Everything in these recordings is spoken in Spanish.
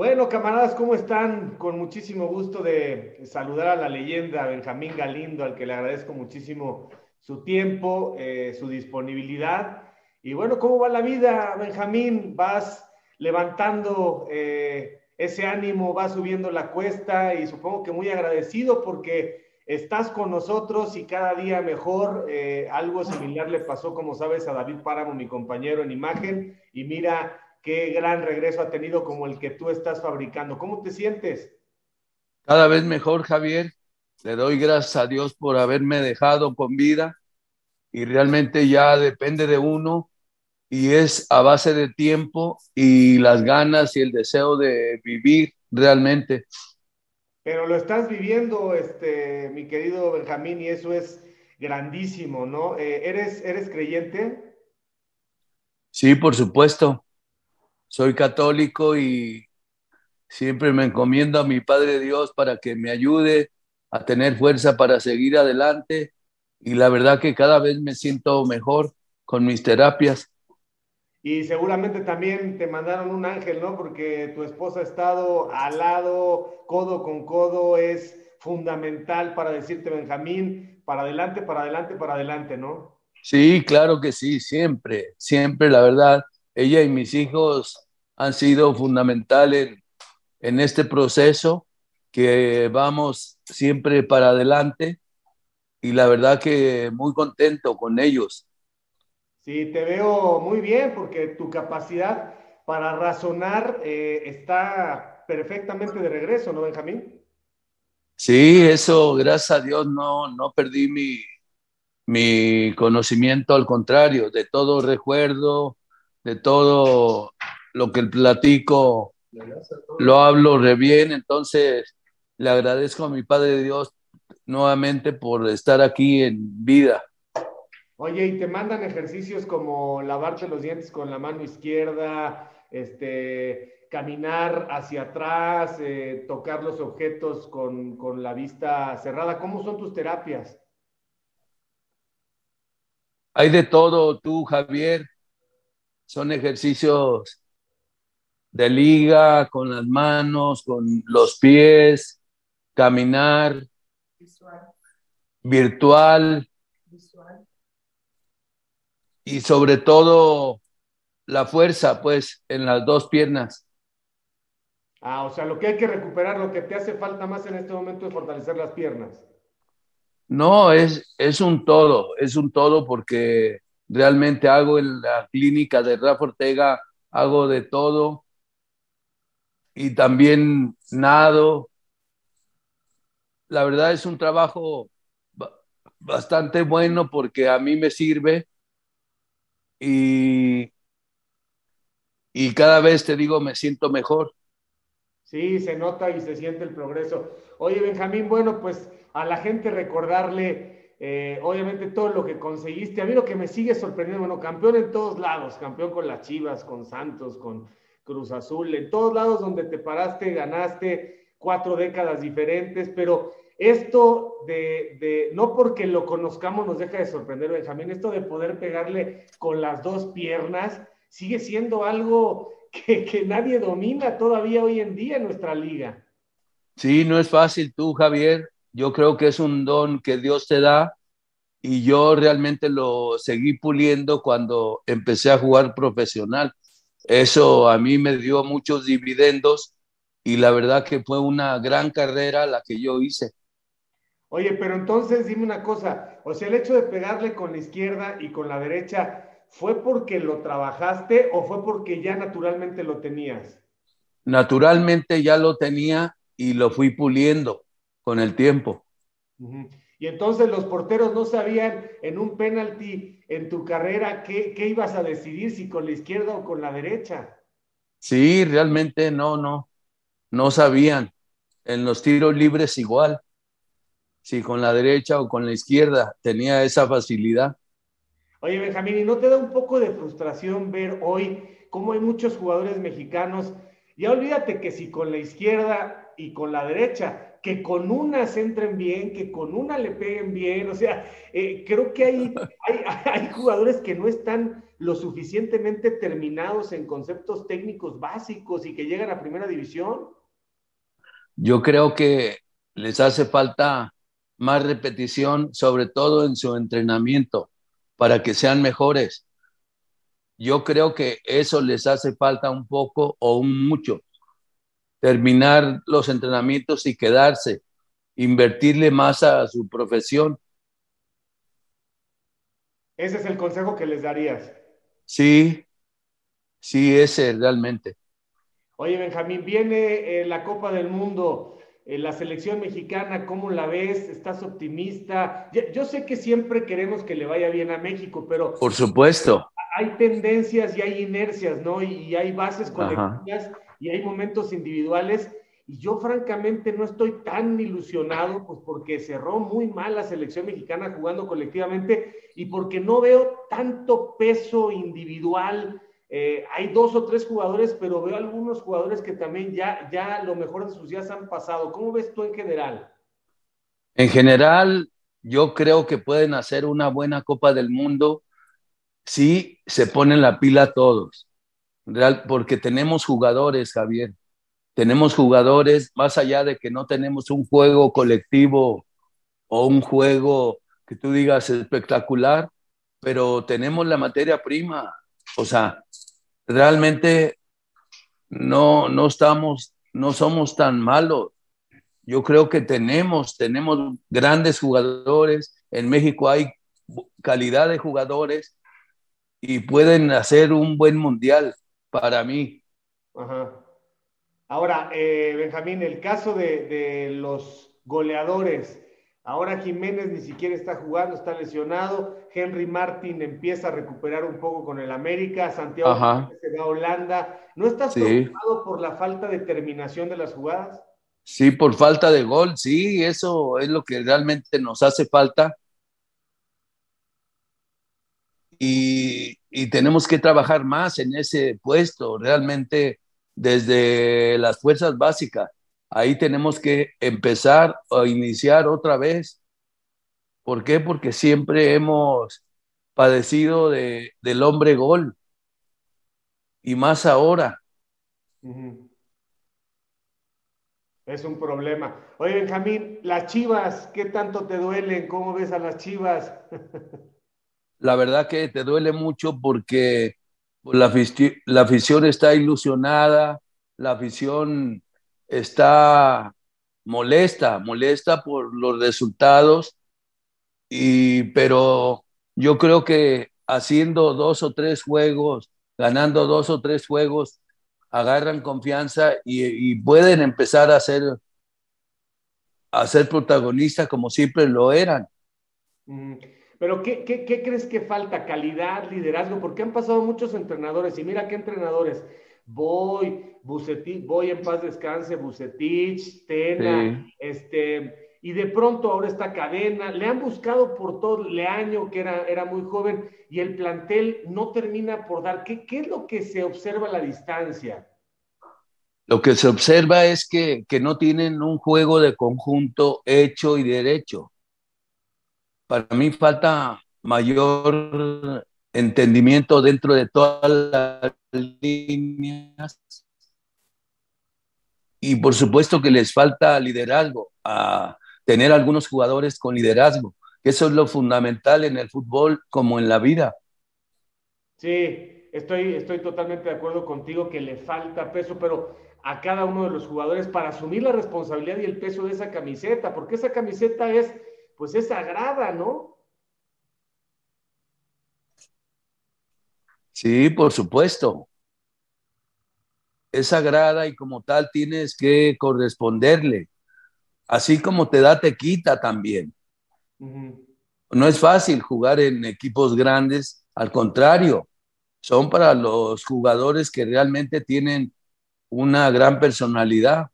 Bueno, camaradas, ¿cómo están? Con muchísimo gusto de saludar a la leyenda Benjamín Galindo, al que le agradezco muchísimo su tiempo, eh, su disponibilidad. Y bueno, ¿cómo va la vida, Benjamín? ¿Vas levantando eh, ese ánimo, vas subiendo la cuesta y supongo que muy agradecido porque estás con nosotros y cada día mejor. Eh, algo similar le pasó, como sabes, a David Páramo, mi compañero en imagen. Y mira, qué gran regreso ha tenido como el que tú estás fabricando. ¿Cómo te sientes? Cada vez mejor, Javier. Le doy gracias a Dios por haberme dejado con vida y realmente ya depende de uno y es a base de tiempo y las ganas y el deseo de vivir realmente. Pero lo estás viviendo, este, mi querido Benjamín, y eso es grandísimo, ¿no? Eh, ¿eres, ¿Eres creyente? Sí, por supuesto soy católico y siempre me encomiendo a mi Padre Dios para que me ayude a tener fuerza para seguir adelante y la verdad que cada vez me siento mejor con mis terapias. Y seguramente también te mandaron un ángel, ¿no? Porque tu esposa ha estado al lado, codo con codo, es fundamental para decirte, Benjamín, para adelante, para adelante, para adelante, ¿no? Sí, claro que sí, siempre, siempre, la verdad ella y mis hijos han sido fundamentales en, este proceso que vamos siempre para adelante y la verdad que muy contento con ellos. Sí, te veo muy bien porque tu capacidad para razonar eh, está perfectamente de regreso, ¿no, Benjamín? Sí, eso, gracias a Dios, no, no perdí mi, mi conocimiento, al contrario, de todo recuerdo, de todo lo que el platico lo hablo re bien, entonces le agradezco a mi Padre Dios nuevamente por estar aquí en vida. Oye, y te mandan ejercicios como lavarte los dientes con la mano izquierda, este, caminar hacia atrás, eh, tocar los objetos con, con la vista cerrada. ¿Cómo son tus terapias? Hay de todo, tú, Javier son ejercicios de liga, con las manos, con los pies, caminar, virtual, y sobre todo la fuerza, pues, en las dos piernas. Ah, o sea, lo que hay que recuperar, lo que te hace falta más en este momento es fortalecer las piernas. No, es, es un todo, es un todo porque realmente hago en la clínica de Rafa Ortega, hago de todo y también nado. La verdad es un trabajo bastante bueno porque a mí me sirve y, y cada vez te digo me siento mejor. Sí, se nota y se siente el progreso. Oye, Benjamín, bueno, pues a la gente recordarle eh, obviamente todo lo que conseguiste. A mí lo que me sigue sorprendiendo, bueno, campeón en todos lados, campeón con las Chivas, con Santos, con Cruz Azul, en todos lados donde te paraste, ganaste cuatro décadas diferentes, pero esto de, no porque lo conozcamos nos deja de sorprender, Benjamín, esto de poder pegarle con las dos piernas sigue siendo algo que, que nadie domina todavía hoy en día en nuestra liga. Sí, no es fácil tú, Javier. Yo creo que es un don que Dios te da y yo realmente lo seguí puliendo cuando empecé a jugar profesional. Eso a mí me dio muchos dividendos y la verdad que fue una gran carrera la que yo hice. Oye, pero entonces dime una cosa, o sea, el hecho de pegarle con la izquierda y con la derecha, ¿fue porque lo trabajaste o fue porque ya naturalmente lo tenías? Naturalmente ya lo tenía y lo fui puliendo con el tiempo. Y entonces los porteros no sabían en un penalti en tu carrera qué, ibas a decidir, si con la izquierda o con la derecha. Sí, realmente no, no, no sabían. En los tiros libres igual, si con la derecha o con la izquierda, tenía esa facilidad. Oye, Benjamín, ¿y no te da un poco de frustración ver hoy cómo hay muchos jugadores mexicanos? Ya olvídate que si con la izquierda y con la derecha, que con una se entren bien, que con una le peguen bien. O sea, eh, creo que hay, hay, hay, jugadores que no están lo suficientemente terminados en conceptos técnicos básicos y que llegan a primera división? Yo creo que les hace falta más repetición, sobre todo en su entrenamiento, para que sean mejores. Yo creo que eso les hace falta un poco o un mucho. Terminar los entrenamientos y quedarse, invertirle más a su profesión. Ese es el consejo que les darías. Sí, sí, ese realmente. Oye, Benjamín, viene eh, la Copa del Mundo, eh, la selección mexicana, ¿cómo la ves? ¿Estás optimista? Yo, sé que siempre queremos que le vaya bien a México, pero... Por supuesto. Hay tendencias y hay inercias, ¿no? Y, hay bases colectivas y hay momentos individuales. Y yo francamente no estoy tan ilusionado, pues porque cerró muy mal la selección mexicana jugando colectivamente y porque no veo tanto peso individual. Eh, hay dos o tres jugadores, pero veo algunos jugadores que también ya, ya lo mejor de sus días han pasado. ¿Cómo ves tú en general? En general, yo creo que pueden hacer una buena Copa del Mundo si se ponen la pila todos. Real, porque tenemos jugadores, Javier. Tenemos jugadores, más allá de que no tenemos un juego colectivo o un juego que tú digas espectacular, pero tenemos la materia prima. O sea, realmente no, no estamos, no somos tan malos. Yo creo que tenemos, tenemos grandes jugadores. En México hay calidad de jugadores y pueden hacer un buen mundial para mí. Ahora, eh, Benjamín, el caso de, de los goleadores, Ahora Jiménez ni siquiera está jugando, está lesionado. Henry Martin empieza a recuperar un poco con el América. Santiago se va a Holanda. ¿No estás preocupado por la falta de terminación de las jugadas? Sí, por falta de gol. Sí, eso es lo que realmente nos hace falta. Y, y tenemos que trabajar más en ese puesto, realmente desde las fuerzas básicas ahí tenemos que empezar a iniciar otra vez. ¿Por qué? Porque siempre hemos padecido de, del hombre gol y más ahora. Es un problema. Oye, Benjamín, las chivas, ¿qué tanto te duelen? ¿Cómo ves a las chivas? la verdad que te duele mucho porque la, la afición está ilusionada, la afición está molesta, molesta por los resultados, y, pero yo creo que haciendo dos o tres juegos, ganando dos o tres juegos, agarran confianza y, pueden empezar a ser, a ser protagonistas como siempre lo eran. Pero ¿qué, ¿qué, qué, crees que falta? ¿Calidad, liderazgo? Porque han pasado muchos entrenadores y mira qué entrenadores. Voy, Bucetich, voy en paz descanse, Bucetich, Tena, este, y de pronto ahora está Cadena, le han buscado por todo, Leaño, que era, era muy joven, y el plantel no termina por dar. ¿Qué, ¿Qué es lo que se observa a la distancia? Lo que se observa es que, que no tienen un juego de conjunto hecho y derecho. Para mí falta mayor entendimiento dentro de todas las líneas y por supuesto que les falta liderazgo, a tener algunos jugadores con liderazgo. Eso es lo fundamental en el fútbol como en la vida. Sí, estoy, estoy totalmente de acuerdo contigo que le falta peso, pero a cada uno de los jugadores para asumir la responsabilidad y el peso de esa camiseta, porque esa camiseta es, pues es sagrada, ¿no? Sí, por supuesto es sagrada y como tal tienes que corresponderle. Así como te da, te quita también. No es fácil jugar en equipos grandes, al contrario, son para los jugadores que realmente tienen una gran personalidad.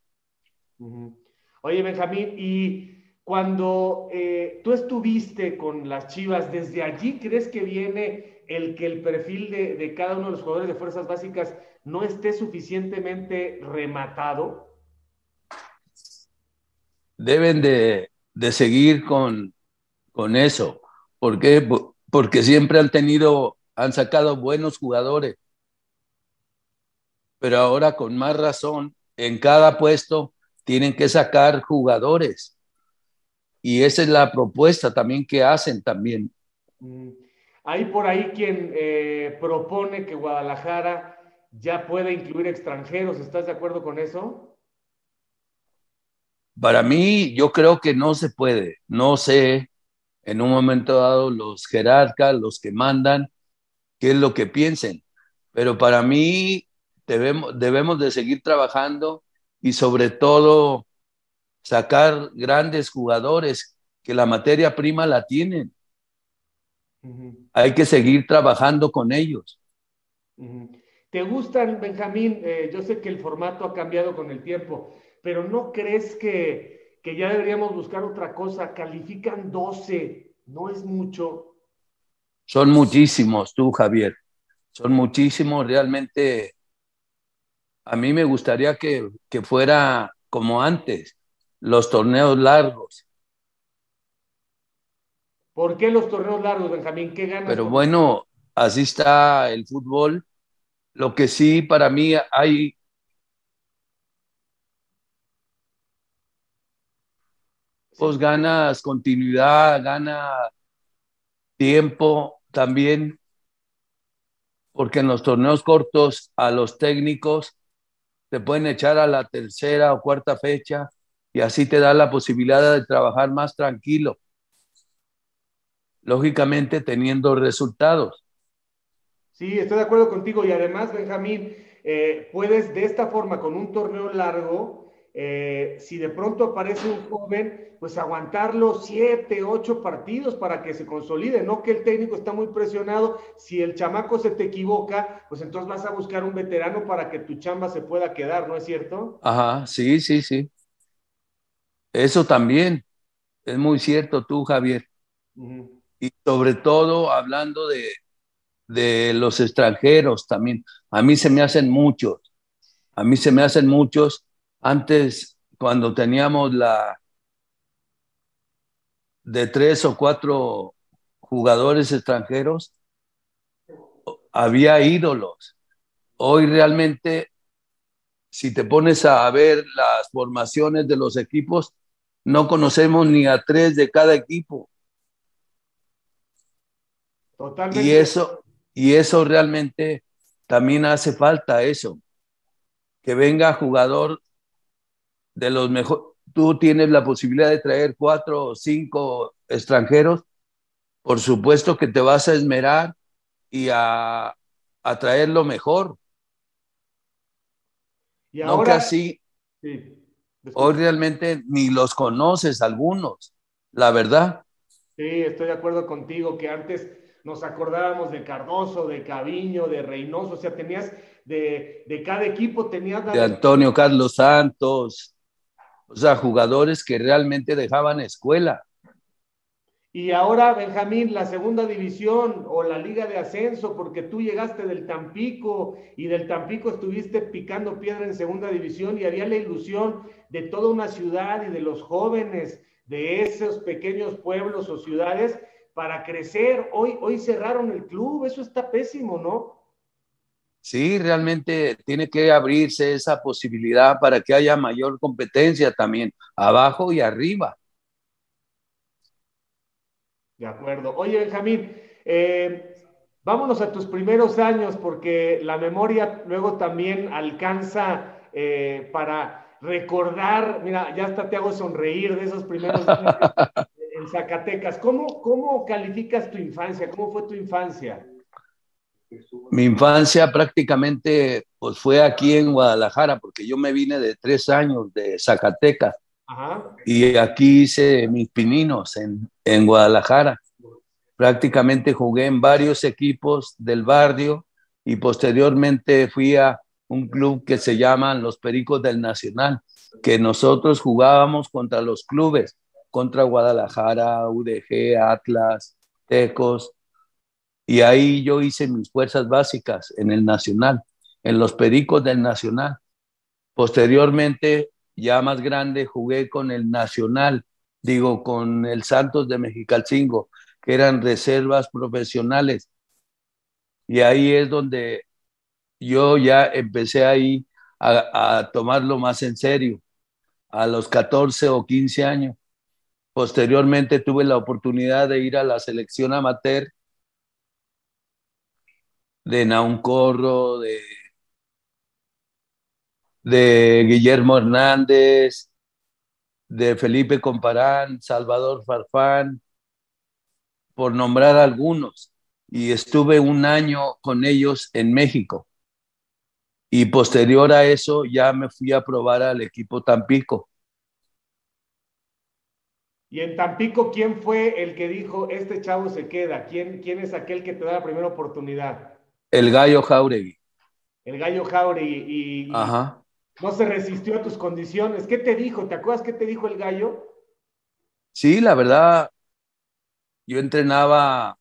Oye, Benjamín, y cuando eh, tú estuviste con las Chivas, ¿desde allí crees que viene el que el perfil de, de cada uno de los jugadores de fuerzas básicas no esté suficientemente rematado? Deben de, seguir con, con eso. ¿Por qué? Porque siempre han tenido han sacado buenos jugadores. Pero ahora con más razón, en cada puesto tienen que sacar jugadores. Y esa es la propuesta también que hacen también. Mm. Hay por ahí quien eh, propone que Guadalajara ya pueda incluir extranjeros. ¿Estás de acuerdo con eso? Para mí, yo creo que no se puede. No sé, en un momento dado, los jerarcas, los que mandan, qué es lo que piensen. Pero para mí, debemos, debemos de seguir trabajando y sobre todo sacar grandes jugadores que la materia prima la tienen. Hay que seguir trabajando con ellos. ¿Te gustan, Benjamín? Eh, yo sé que el formato ha cambiado con el tiempo, pero ¿no crees que, que ya deberíamos buscar otra cosa? Califican 12, ¿no es mucho? Son muchísimos, tú, Javier. Son muchísimos. Realmente, a mí me gustaría que, que fuera como antes, los torneos largos ¿Por qué los torneos largos, Benjamín? ¿Qué ganas? Pero bueno, así está el fútbol. Lo que sí para mí hay pues ganas continuidad, gana tiempo también, porque en los torneos cortos a los técnicos te pueden echar a la tercera o cuarta fecha y así te da la posibilidad de trabajar más tranquilo lógicamente teniendo resultados. Sí, estoy de acuerdo contigo y además, Benjamín, eh, puedes de esta forma, con un torneo largo, eh, si de pronto aparece un joven, pues aguantarlo siete, ocho partidos para que se consolide, no que el técnico está muy presionado, si el chamaco se te equivoca, pues entonces vas a buscar un veterano para que tu chamba se pueda quedar, ¿no es cierto? Ajá, sí, sí, sí. Eso también es muy cierto tú, Javier y sobre todo hablando de, de los extranjeros también. A mí se me hacen muchos, a mí se me hacen muchos. Antes, cuando teníamos la de tres o cuatro jugadores extranjeros, había ídolos. Hoy realmente, si te pones a ver las formaciones de los equipos, no conocemos ni a tres de cada equipo. Y eso, y eso realmente también hace falta eso, que venga jugador de los mejores. Tú tienes la posibilidad de traer cuatro o cinco extranjeros, por supuesto que te vas a esmerar y a, a traer lo mejor. Y no que así, hoy realmente ni los conoces algunos, la verdad. Sí, estoy de acuerdo contigo que antes nos acordábamos de Cardoso, de Caviño, de Reynoso, o sea, tenías de, de cada equipo, tenías... De Antonio Carlos Santos, o sea, jugadores que realmente dejaban escuela. Y ahora, Benjamín, la segunda división o la liga de ascenso, porque tú llegaste del Tampico y del Tampico estuviste picando piedra en segunda división y había la ilusión de toda una ciudad y de los jóvenes de esos pequeños pueblos o ciudades para crecer. Hoy, hoy cerraron el club, eso está pésimo, ¿no? Sí, realmente tiene que abrirse esa posibilidad para que haya mayor competencia también, abajo y arriba. De acuerdo. Oye, Benjamín, eh, vámonos a tus primeros años, porque la memoria luego también alcanza eh, para recordar, mira, ya hasta te hago sonreír de esos primeros años en Zacatecas. ¿Cómo, ¿Cómo calificas tu infancia? ¿Cómo fue tu infancia? Mi infancia prácticamente pues, fue aquí en Guadalajara, porque yo me vine de tres años de Zacatecas. Y aquí hice mis pininos en, en Guadalajara. Prácticamente jugué en varios equipos del barrio y posteriormente fui a un club que se llaman los Pericos del Nacional, que nosotros jugábamos contra los clubes contra Guadalajara, UDG, Atlas, Tecos. Y ahí yo hice mis fuerzas básicas en el Nacional, en los Pericos del Nacional. Posteriormente, ya más grande, jugué con el Nacional, digo, con el Santos de Mexicalcingo, que eran reservas profesionales. Y ahí es donde yo ya empecé ahí a, tomarlo más en serio, a los 14 o 15 años. Posteriormente tuve la oportunidad de ir a la selección amateur de Nauncorro, de, de Guillermo Hernández, de Felipe Comparán, Salvador Farfán, por nombrar algunos. Y estuve un año con ellos en México. Y posterior a eso ya me fui a probar al equipo Tampico. Y en Tampico, ¿quién fue el que dijo, este chavo se queda? ¿Quién, quién es aquel que te da la primera oportunidad? El gallo Jauregui. El gallo Jauregui. Y, Ajá. No se resistió a tus condiciones. ¿Qué te dijo? ¿Te acuerdas qué te dijo el gallo? Sí, la verdad, yo entrenaba,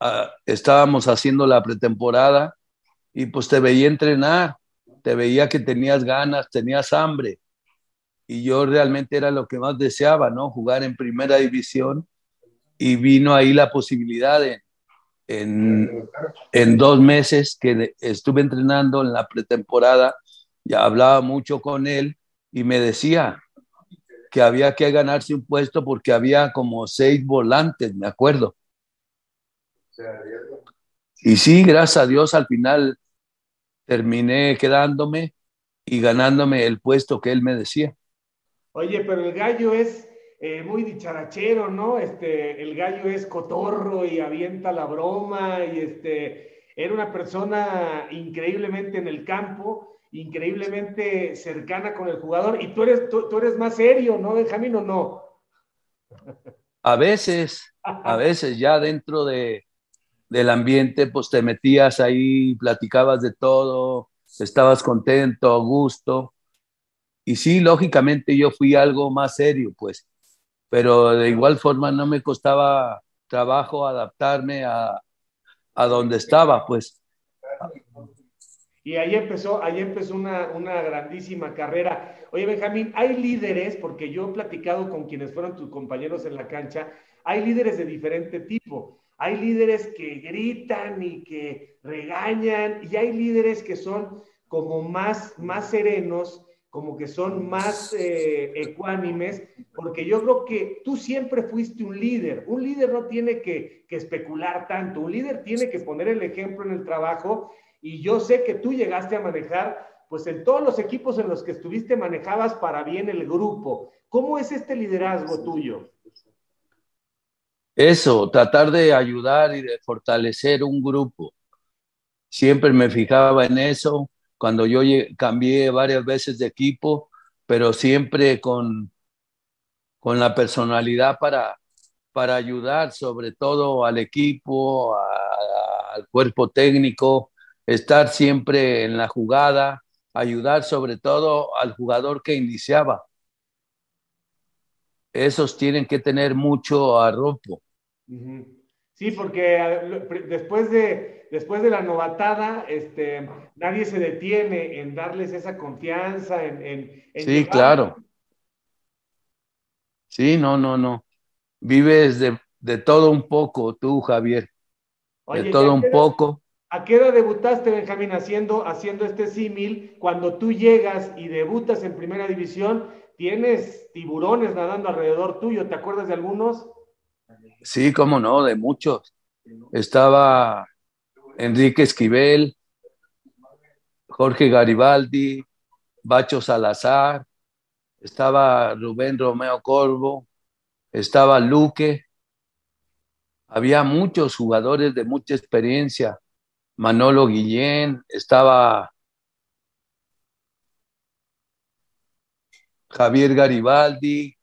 uh, estábamos haciendo la pretemporada y pues te veía entrenar, te veía que tenías ganas, tenías hambre. Y yo realmente era lo que más deseaba, ¿no? Jugar en primera división y vino ahí la posibilidad de, en, en dos meses que estuve entrenando en la pretemporada, ya hablaba mucho con él y me decía que había que ganarse un puesto porque había como seis volantes, me acuerdo. Y sí, gracias a Dios al final terminé quedándome y ganándome el puesto que él me decía. Oye, pero el gallo es eh, muy dicharachero, ¿no? Este, el gallo es cotorro y avienta la broma y este, era una persona increíblemente en el campo, increíblemente cercana con el jugador y tú eres, tú, eres más serio, ¿no, Benjamín, o no? A veces, a veces ya dentro de, del ambiente, pues te metías ahí, platicabas de todo, estabas contento, a gusto. Y sí, lógicamente yo fui algo más serio, pues pero de igual forma no me costaba trabajo adaptarme a, a donde estaba, pues. Y ahí empezó, ahí empezó una, una, grandísima carrera. Oye, Benjamín, hay líderes, porque yo he platicado con quienes fueron tus compañeros en la cancha, hay líderes de diferente tipo. Hay líderes que gritan y que regañan, y hay líderes que son como más, más serenos, como que son más eh, ecuánimes, porque yo creo que tú siempre fuiste un líder. Un líder no tiene que, que, especular tanto, un líder tiene que poner el ejemplo en el trabajo y yo sé que tú llegaste a manejar, pues en todos los equipos en los que estuviste manejabas para bien el grupo. ¿Cómo es este liderazgo tuyo? Eso, tratar de ayudar y de fortalecer un grupo. Siempre me fijaba en eso cuando yo cambié varias veces de equipo, pero siempre con, con la personalidad para, para ayudar sobre todo al equipo, a, a, al cuerpo técnico, estar siempre en la jugada, ayudar sobre todo al jugador que iniciaba. Esos tienen que tener mucho arropo. Sí, porque después de, después de la novatada, este, nadie se detiene en darles esa confianza, en... en, en sí, llevar. claro. Sí, no, no, no. Vives de, de todo un poco tú, Javier. Oye, de todo un poco. ¿A qué edad debutaste, Benjamín, haciendo, haciendo este símil? Cuando tú llegas y debutas en primera división, tienes tiburones nadando alrededor tuyo. ¿Te acuerdas de algunos? Sí, cómo no, de muchos. Estaba Enrique Esquivel, Jorge Garibaldi, Bacho Salazar, estaba Rubén Romeo Corvo, estaba Luque. Había muchos jugadores de mucha experiencia. Manolo Guillén, estaba Javier Garibaldi,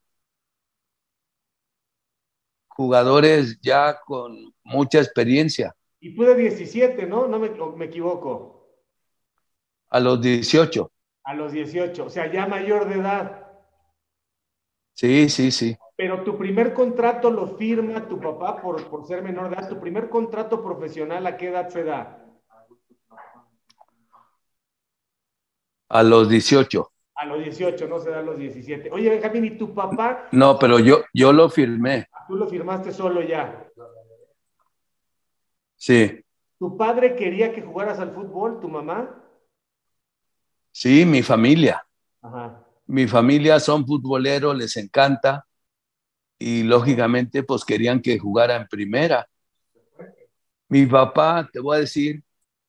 jugadores ya con mucha experiencia. Y tú de 17, ¿no? No me, me, equivoco. A los 18. A los 18, o sea, ya mayor de edad. Sí, sí, sí. Pero tu primer contrato lo firma tu papá por, por ser menor de edad. Tu primer contrato profesional, ¿a qué edad se da? A los 18. A los 18, no se da a los 17. Oye, Benjamín, ¿y tu papá? No, pero yo, yo lo firmé. Tú lo firmaste solo ya. Sí. ¿Tu padre quería que jugaras al fútbol, tu mamá? Sí, mi familia. Mi familia son futboleros, les encanta y lógicamente pues querían que jugara en primera. Mi papá, te voy a decir,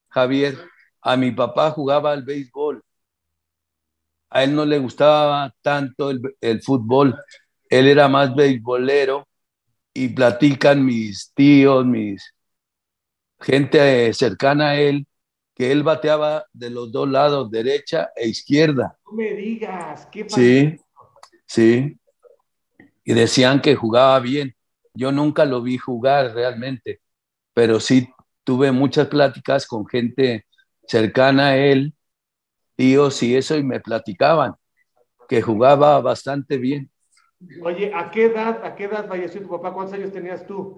Javier, a mi papá jugaba al béisbol. A él no le gustaba tanto el, el fútbol, él era más beisbolero y platican mis tíos, mis gente cercana a él, que él bateaba de los dos lados, derecha e izquierda. No me digas, qué Sí, sí. Y decían que jugaba bien. Yo nunca lo vi jugar realmente, pero sí tuve muchas pláticas con gente cercana a él, tíos y eso, y me platicaban que jugaba bastante bien. Oye, ¿a qué edad, a qué edad falleció tu papá? ¿Cuántos años tenías tú?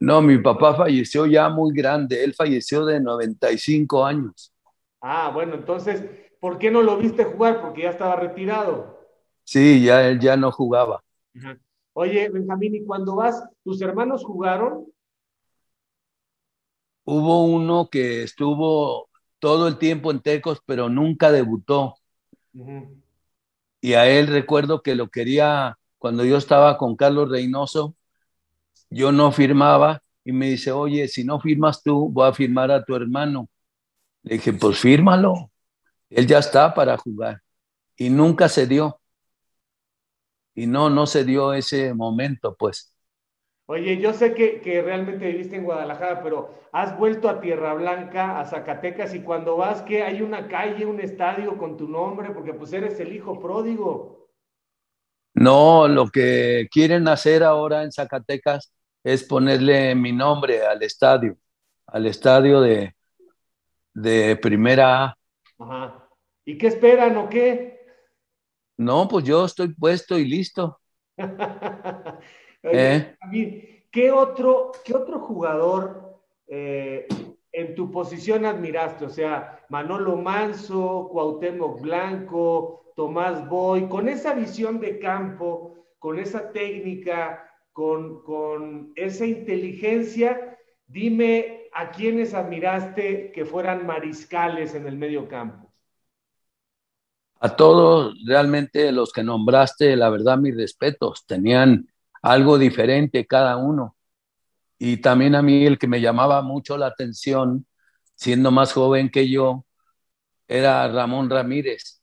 No, mi papá falleció ya muy grande, él falleció de 95 años. Ah, bueno, entonces, ¿por qué no lo viste jugar? Porque ya estaba retirado. Sí, ya él ya no jugaba. Oye, Benjamín, ¿y cuando vas, tus hermanos jugaron? Hubo uno que estuvo todo el tiempo en Tecos, pero nunca debutó. Y a él recuerdo que lo quería, cuando yo estaba con Carlos Reynoso, yo no firmaba y me dice, oye, si no firmas tú, voy a firmar a tu hermano. Le dije, pues fírmalo. Él ya está para jugar. Y nunca se dio. Y no, no se dio ese momento, pues. Oye, yo sé que, que, realmente viviste en Guadalajara, pero has vuelto a Tierra Blanca, a Zacatecas, y cuando vas, que hay una calle, un estadio con tu nombre, porque pues eres el hijo pródigo. No, lo que quieren hacer ahora en Zacatecas es ponerle mi nombre al estadio, al estadio de, de primera A. Ajá. ¿Y qué esperan o qué? No, pues yo estoy puesto y listo. ¿Eh? ¿qué, otro, ¿Qué otro jugador eh, en tu posición admiraste? O sea, Manolo Manso, Cuauhtémoc Blanco, Tomás Boy, con esa visión de campo, con esa técnica, con, esa inteligencia, dime a quiénes admiraste que fueran mariscales en el medio campo. A todos, realmente los que nombraste, la verdad, mis respetos, tenían algo diferente cada uno. Y también a mí el que me llamaba mucho la atención, siendo más joven que yo, era Ramón Ramírez,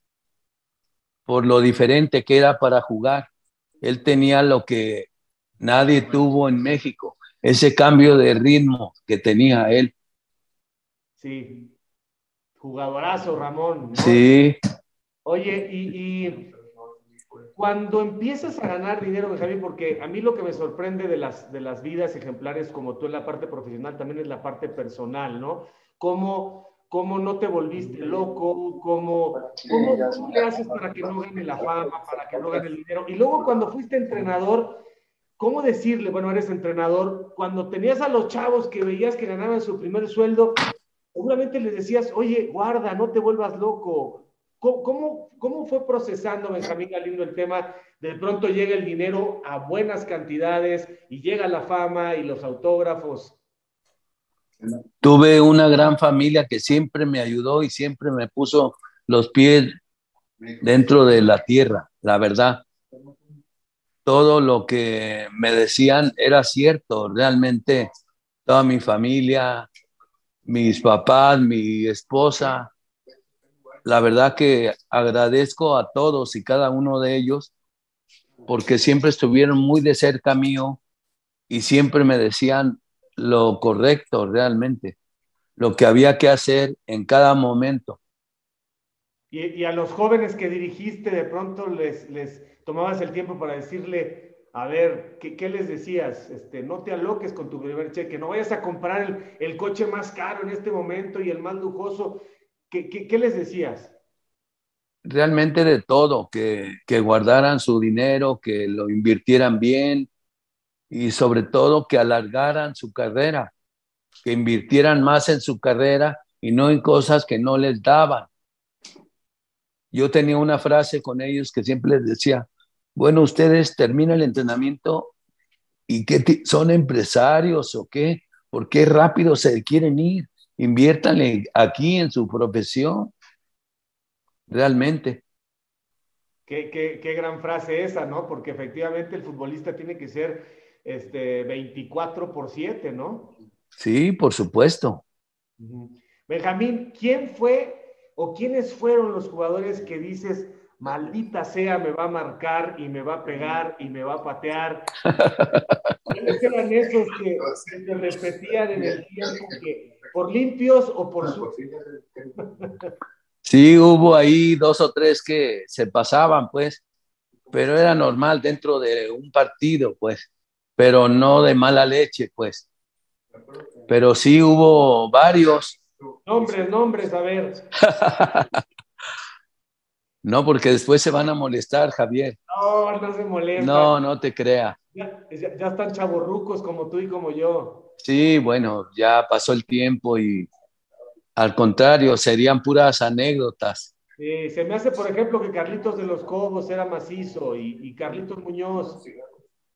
por lo diferente que era para jugar. Él tenía lo que nadie tuvo en México, ese cambio de ritmo que tenía él. Sí, jugadorazo Ramón. Sí. Oye, y, cuando empiezas a ganar dinero, Benjamín, porque a mí lo que me sorprende de las, de las vidas ejemplares como tú en la parte profesional también es la parte personal, ¿no? ¿Cómo, cómo no te volviste loco? ¿Cómo, cómo, cómo le haces para que no gane la fama, para que no gane el dinero? Y luego cuando fuiste entrenador, ¿cómo decirle, bueno, eres entrenador, cuando tenías a los chavos que veías que ganaban su primer sueldo, seguramente les decías, oye, guarda, no te vuelvas loco. ¿Cómo, cómo, fue procesando Benjamín Galindo el tema? De pronto llega el dinero a buenas cantidades y llega la fama y los autógrafos. Tuve una gran familia que siempre me ayudó y siempre me puso los pies dentro de la tierra, la verdad todo lo que me decían era cierto, realmente toda mi familia, mis papás, mi esposa, la verdad que agradezco a todos y cada uno de ellos porque siempre estuvieron muy de cerca mío y siempre me decían lo correcto realmente, lo que había que hacer en cada momento. Y, a los jóvenes que dirigiste, de pronto les, les tomabas el tiempo para decirle, a ver, ¿qué, les decías? Este, no te aloques con tu primer cheque, no vayas a comprar el, coche más caro en este momento y el más lujoso. ¿Qué, les decías? Realmente de todo, que, que guardaran su dinero, que lo invirtieran bien y sobre todo que alargaran su carrera, que invirtieran más en su carrera y no en cosas que no les daban. Yo tenía una frase con ellos que siempre les decía, bueno, ustedes terminan el entrenamiento y qué son empresarios o qué, ¿Por qué rápido se quieren ir? Inviértanle aquí en su profesión. Realmente. Qué, qué, gran frase esa, ¿no? Porque efectivamente el futbolista tiene que ser este, 24 por 7, ¿no? Sí, por supuesto. Benjamín, ¿quién fue o quiénes fueron los jugadores que dices, maldita sea, me va a marcar y me va a pegar y me va a patear? ¿Quiénes eran esos que, se repetían en el tiempo por limpios o por su... Sí, hubo ahí dos o tres que se pasaban, pues, pero era normal dentro de un partido, pues, pero no de mala leche, pues. Pero sí hubo varios. Nombres, nombres, a ver. no, porque después se van a molestar, Javier. No, no se molestan. No, no te crea. Ya, ya están chavorrucos como tú y como yo. Sí, bueno, ya pasó el tiempo y al contrario, serían puras anécdotas. Sí, se me hace, por ejemplo, que Carlitos de los Cobos era macizo y, Carlitos Muñoz.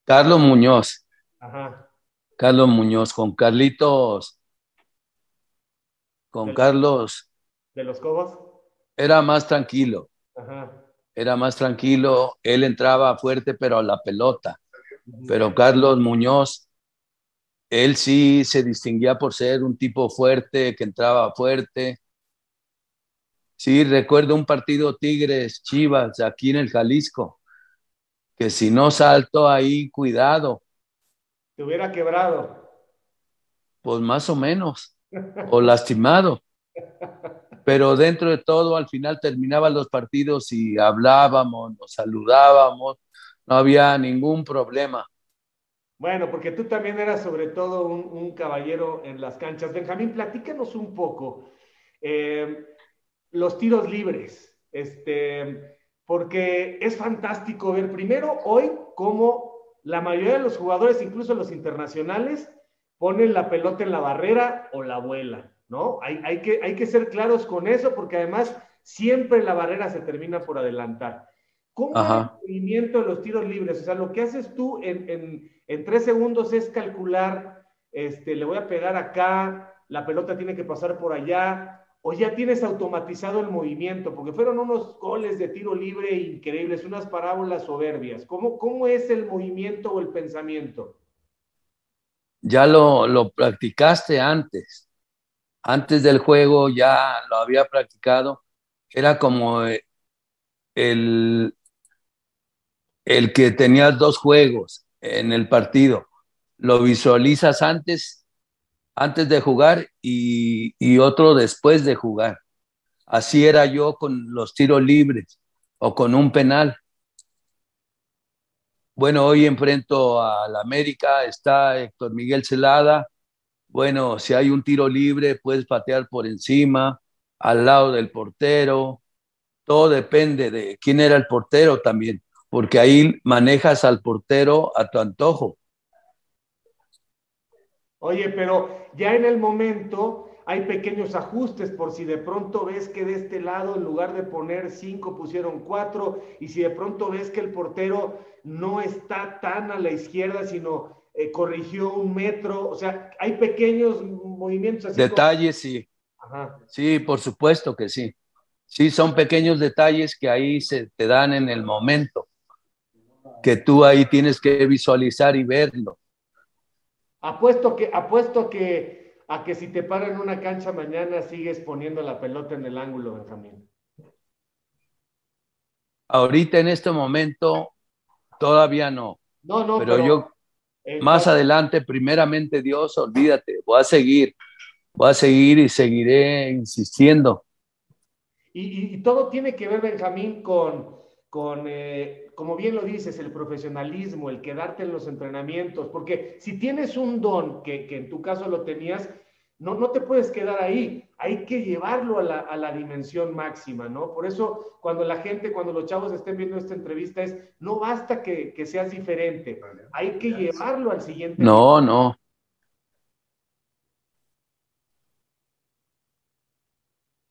Carlos Muñoz. Ajá. Carlos Muñoz, con Carlitos. Con Carlos. ¿De los Cobos? Era más tranquilo. Ajá. Era más tranquilo. Él entraba fuerte, pero a la pelota. Pero Carlos Muñoz él sí se distinguía por ser un tipo fuerte, que entraba fuerte. Sí, recuerdo un partido Tigres Chivas aquí en el Jalisco, que si no salto ahí, cuidado. Te hubiera quebrado. Pues más o menos, o lastimado. Pero dentro de todo, al final terminaban los partidos y hablábamos, nos saludábamos, no había ningún problema. Bueno, porque tú también eras sobre todo un, caballero en las canchas. Benjamín, platícanos un poco eh, los tiros libres, este, porque es fantástico ver primero hoy cómo la mayoría de los jugadores, incluso los internacionales, ponen la pelota en la barrera o la vuela, ¿no? Hay, que, hay que ser claros con eso porque además siempre la barrera se termina por adelantar. ¿Cómo es el movimiento de los tiros libres? O sea, lo que haces tú en, tres segundos es calcular, este, le voy a pegar acá, la pelota tiene que pasar por allá, o ya tienes automatizado el movimiento, porque fueron unos goles de tiro libre increíbles, unas parábolas soberbias. ¿Cómo, cómo es el movimiento o el pensamiento? Ya lo, lo practicaste antes. Antes del juego ya lo había practicado. Era como eh, el, el que tenía dos juegos en el partido, lo visualizas antes, antes de jugar y, y otro después de jugar. Así era yo con los tiros libres o con un penal. Bueno, hoy enfrento a la América, está Héctor Miguel Celada. Bueno, si hay un tiro libre, puedes patear por encima, al lado del portero. Todo depende de quién era el portero también porque ahí manejas al portero a tu antojo. Oye, pero ya en el momento hay pequeños ajustes por si de pronto ves que de este lado en lugar de poner cinco pusieron cuatro y si de pronto ves que el portero no está tan a la izquierda sino eh, corrigió un metro, o sea, hay pequeños movimientos así. Detalles, sí. Sí, por supuesto que sí. Sí, son pequeños detalles que ahí se te dan en el momento que tú ahí tienes que visualizar y verlo. Apuesto que, apuesto que a que si te paran una cancha mañana sigues poniendo la pelota en el ángulo, Benjamín. Ahorita en este momento todavía no. No, no, pero, yo más adelante, primeramente Dios, olvídate, voy a seguir, voy a seguir y seguiré insistiendo. Y, todo tiene que ver, Benjamín, con, con eh, como bien lo dices, el profesionalismo, el quedarte en los entrenamientos, porque si tienes un don, que, en tu caso lo tenías, no, no te puedes quedar ahí, hay que llevarlo a la, dimensión máxima, ¿no? Por eso cuando la gente, cuando los chavos estén viendo esta entrevista es, no basta que, que seas diferente, hay que llevarlo al siguiente. No, no.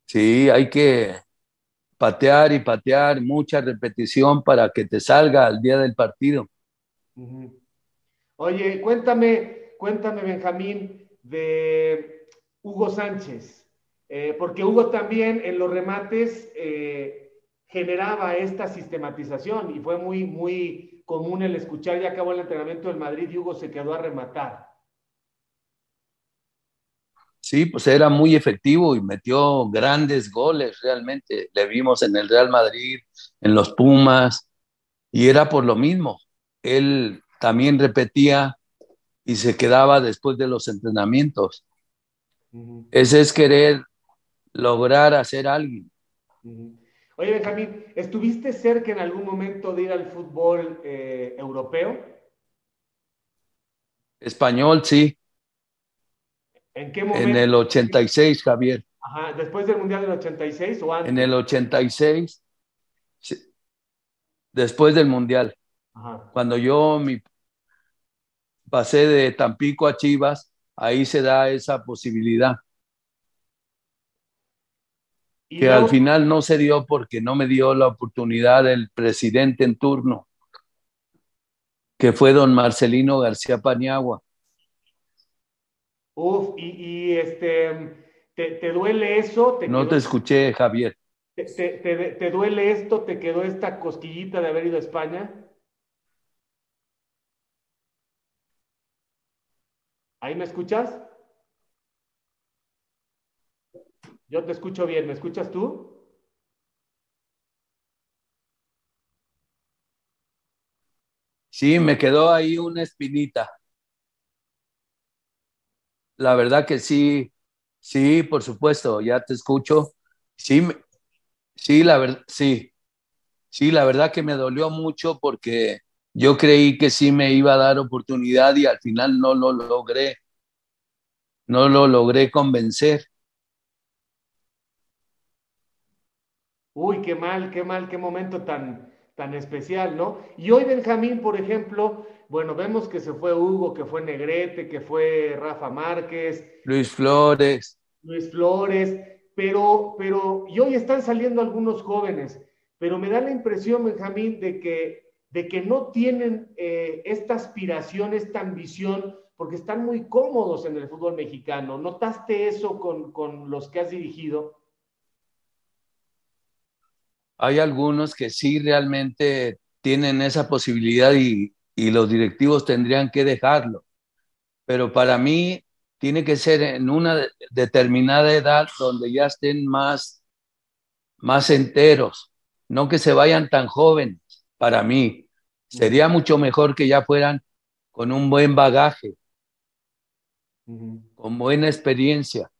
Sí, hay que, patear y patear, mucha repetición para que te salga al día del partido. Oye, cuéntame, cuéntame, Benjamín, de Hugo Sánchez, eh, porque Hugo también en los remates eh, generaba esta sistematización y fue muy, muy común el escuchar, ya acabó el entrenamiento del Madrid y Hugo se quedó a rematar. Sí, pues era muy efectivo y metió grandes goles realmente. Le vimos en el Real Madrid, en los Pumas, y era por lo mismo. Él también repetía y se quedaba después de los entrenamientos. Ese es querer lograr hacer alguien. Oye, Benjamín, ¿estuviste cerca en algún momento de ir al fútbol eh, europeo? Español, sí. ¿En qué momento? En el 86, Javier. Ajá, después del Mundial del 86 o antes. En el 86, después del Mundial. Ajá. Cuando yo mi, pasé de Tampico a Chivas, ahí se da esa posibilidad. Que luego... al final no se dio porque no me dio la oportunidad el presidente en turno, que fue don Marcelino García Paniagua. Uf, y, y este, ¿te, ¿te, duele eso? ¿Te no quedó, te escuché, Javier. Te, te, duele esto? ¿Te quedó esta cosquillita de haber ido a España? ¿Ahí me escuchas? Yo te escucho bien, ¿me escuchas tú? Sí, me quedó ahí una espinita. La verdad que sí, sí, por supuesto, ya te escucho. Sí, sí, la verdad, sí, sí, la verdad que me dolió mucho porque yo creí que sí me iba a dar oportunidad y al final no lo logré. No lo logré convencer. Uy, qué mal, qué mal, qué momento tan, tan especial, ¿no? Y hoy Benjamín, por ejemplo, bueno, vemos que se fue Hugo, que fue Negrete, que fue Rafa Márquez. Luis Flores. Luis Flores, pero, pero, y hoy están saliendo algunos jóvenes, pero me da la impresión, Benjamín, de que, de que no tienen eh, esta aspiración, esta ambición, porque están muy cómodos en el fútbol mexicano. ¿Notaste eso con, con los que has dirigido? Hay algunos que sí realmente tienen esa posibilidad y, y los directivos tendrían que dejarlo. Pero para mí tiene que ser en una determinada edad donde ya estén más, más enteros, no que se vayan tan jóvenes. Para mí sería mucho mejor que ya fueran con un buen bagaje, con buena experiencia.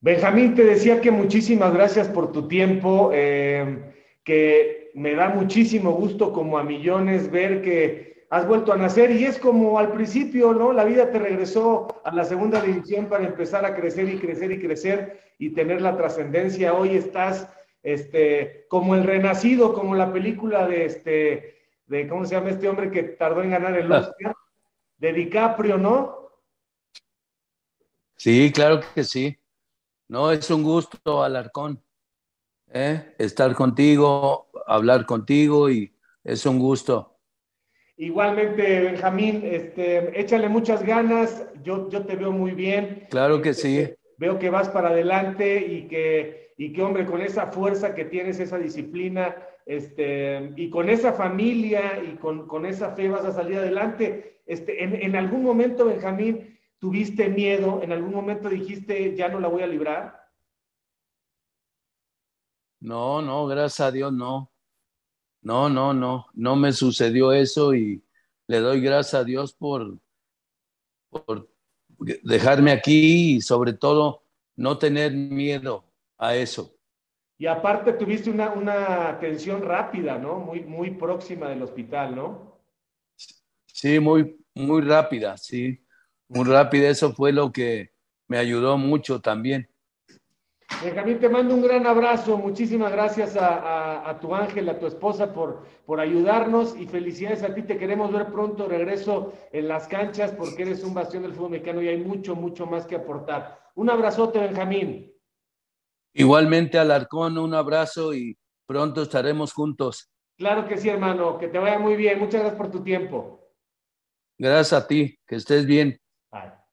Benjamín, te decía que muchísimas gracias por tu tiempo, eh, que me da muchísimo gusto como a millones ver que has vuelto a nacer y es como al principio, ¿no? La vida te regresó a la segunda división para empezar a crecer y crecer y crecer y tener la trascendencia. Hoy estás este, como el renacido, como la película de este, de cómo se llama este hombre que tardó en ganar el Oscar, de DiCaprio, ¿no? Sí, claro que sí. No, es un gusto, Alarcón, ¿eh? estar contigo, hablar contigo y es un gusto. Igualmente, Benjamín, este, échale muchas ganas, yo, yo te veo muy bien. Claro que este, sí. Veo que vas para adelante y que, y que, hombre, con esa fuerza que tienes, esa disciplina, este, y con esa familia y con, con esa fe vas a salir adelante. Este, en, en algún momento, Benjamín, ¿Tuviste miedo? ¿En algún momento dijiste, ya no la voy a librar? No, no, gracias a Dios, no. No, no, no, no me sucedió eso y le doy gracias a Dios por, por dejarme aquí y sobre todo no tener miedo a eso. Y aparte tuviste una, una atención rápida, ¿no? Muy, muy próxima del hospital, ¿no? Sí, muy, muy rápida, sí muy rápido. Eso fue lo que me ayudó mucho también. Benjamín, te mando un gran abrazo. Muchísimas gracias a, a, a, tu ángel, a tu esposa por, por ayudarnos y felicidades a ti. Te queremos ver pronto regreso en las canchas porque eres un bastión del fútbol mexicano y hay mucho, mucho más que aportar. Un abrazote, Benjamín. Igualmente, Alarcón, un abrazo y pronto estaremos juntos. Claro que sí, hermano. Que te vaya muy bien. Muchas gracias por tu tiempo. Gracias a ti. Que estés bien.